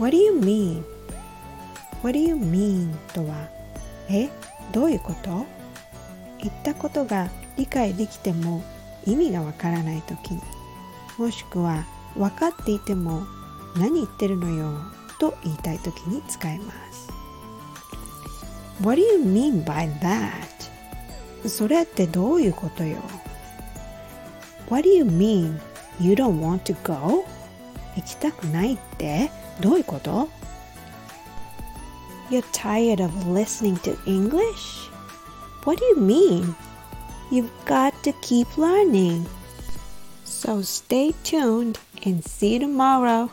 What do you mean? What do you mean? とはえどういうこと？言ったことが理解できても意味がわからないときもしくは分かっていても何言ってるのよ？と言いたいときに使います What do you mean by that? それってどういうことよ？What do you mean you don't want to go? 行きたくないって？どういうこと You're tired of listening to English? What do you mean? You've got to keep learning. So stay tuned and see you tomorrow.